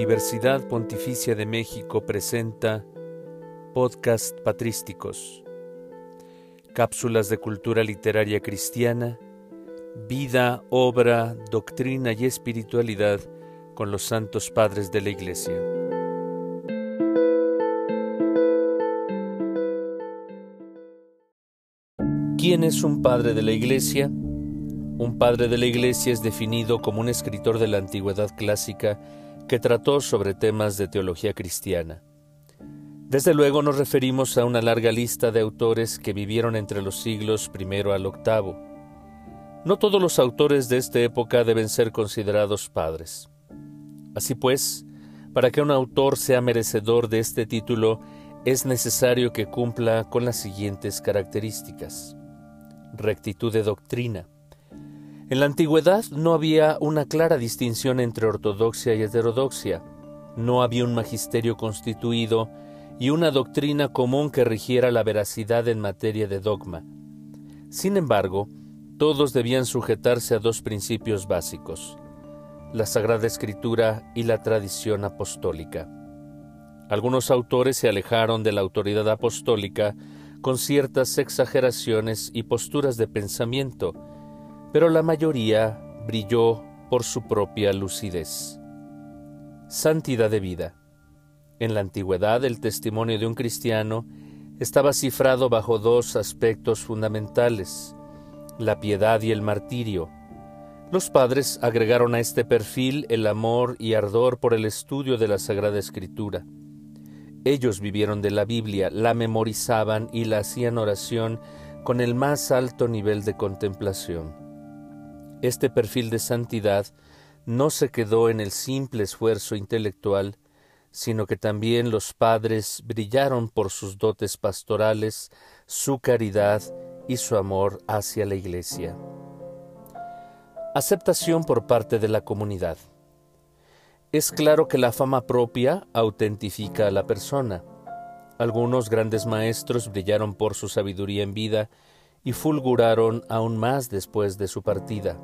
Universidad Pontificia de México presenta Podcast Patrísticos, cápsulas de cultura literaria cristiana, vida, obra, doctrina y espiritualidad con los santos padres de la Iglesia. ¿Quién es un padre de la Iglesia? Un padre de la Iglesia es definido como un escritor de la antigüedad clásica que trató sobre temas de teología cristiana. Desde luego nos referimos a una larga lista de autores que vivieron entre los siglos I al VIII. No todos los autores de esta época deben ser considerados padres. Así pues, para que un autor sea merecedor de este título, es necesario que cumpla con las siguientes características. Rectitud de doctrina, en la antigüedad no había una clara distinción entre ortodoxia y heterodoxia, no había un magisterio constituido y una doctrina común que rigiera la veracidad en materia de dogma. Sin embargo, todos debían sujetarse a dos principios básicos, la Sagrada Escritura y la tradición apostólica. Algunos autores se alejaron de la autoridad apostólica con ciertas exageraciones y posturas de pensamiento, pero la mayoría brilló por su propia lucidez. Santidad de vida. En la antigüedad el testimonio de un cristiano estaba cifrado bajo dos aspectos fundamentales, la piedad y el martirio. Los padres agregaron a este perfil el amor y ardor por el estudio de la Sagrada Escritura. Ellos vivieron de la Biblia, la memorizaban y la hacían oración con el más alto nivel de contemplación. Este perfil de santidad no se quedó en el simple esfuerzo intelectual, sino que también los padres brillaron por sus dotes pastorales, su caridad y su amor hacia la Iglesia. Aceptación por parte de la comunidad. Es claro que la fama propia autentifica a la persona. Algunos grandes maestros brillaron por su sabiduría en vida y fulguraron aún más después de su partida.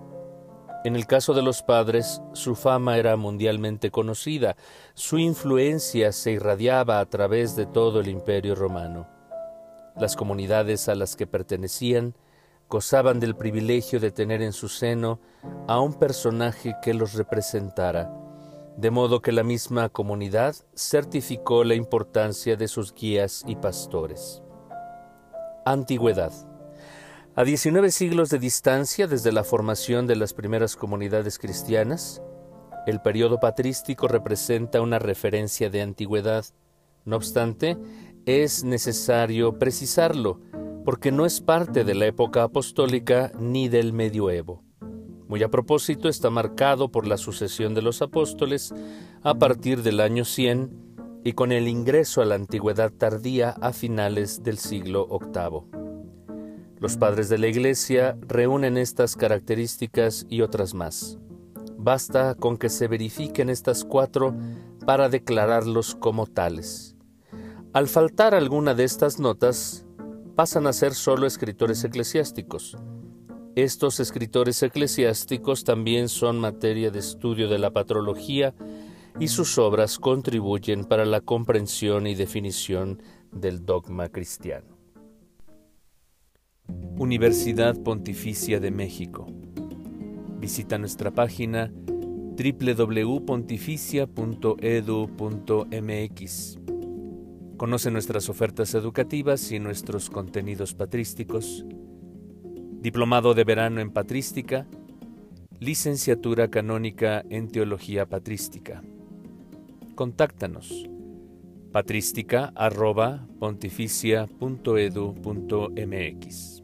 En el caso de los padres, su fama era mundialmente conocida, su influencia se irradiaba a través de todo el imperio romano. Las comunidades a las que pertenecían gozaban del privilegio de tener en su seno a un personaje que los representara, de modo que la misma comunidad certificó la importancia de sus guías y pastores. Antigüedad. A 19 siglos de distancia desde la formación de las primeras comunidades cristianas, el periodo patrístico representa una referencia de antigüedad. No obstante, es necesario precisarlo, porque no es parte de la época apostólica ni del medioevo. Muy a propósito está marcado por la sucesión de los apóstoles a partir del año 100 y con el ingreso a la antigüedad tardía a finales del siglo VIII. Los padres de la Iglesia reúnen estas características y otras más. Basta con que se verifiquen estas cuatro para declararlos como tales. Al faltar alguna de estas notas, pasan a ser solo escritores eclesiásticos. Estos escritores eclesiásticos también son materia de estudio de la patrología y sus obras contribuyen para la comprensión y definición del dogma cristiano. Universidad Pontificia de México. Visita nuestra página www.pontificia.edu.mx. Conoce nuestras ofertas educativas y nuestros contenidos patrísticos. Diplomado de verano en Patrística. Licenciatura canónica en Teología Patrística. Contáctanos patrística.pontificia.edu.mx.